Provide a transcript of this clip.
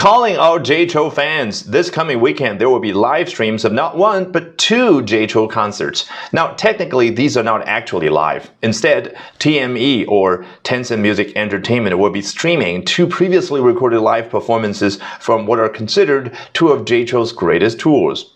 Calling all Jay Chou fans, this coming weekend there will be live streams of not one but two Jay Chou concerts. Now, technically, these are not actually live. Instead, TME or Tencent Music Entertainment will be streaming two previously recorded live performances from what are considered two of Jay Chou's greatest tours.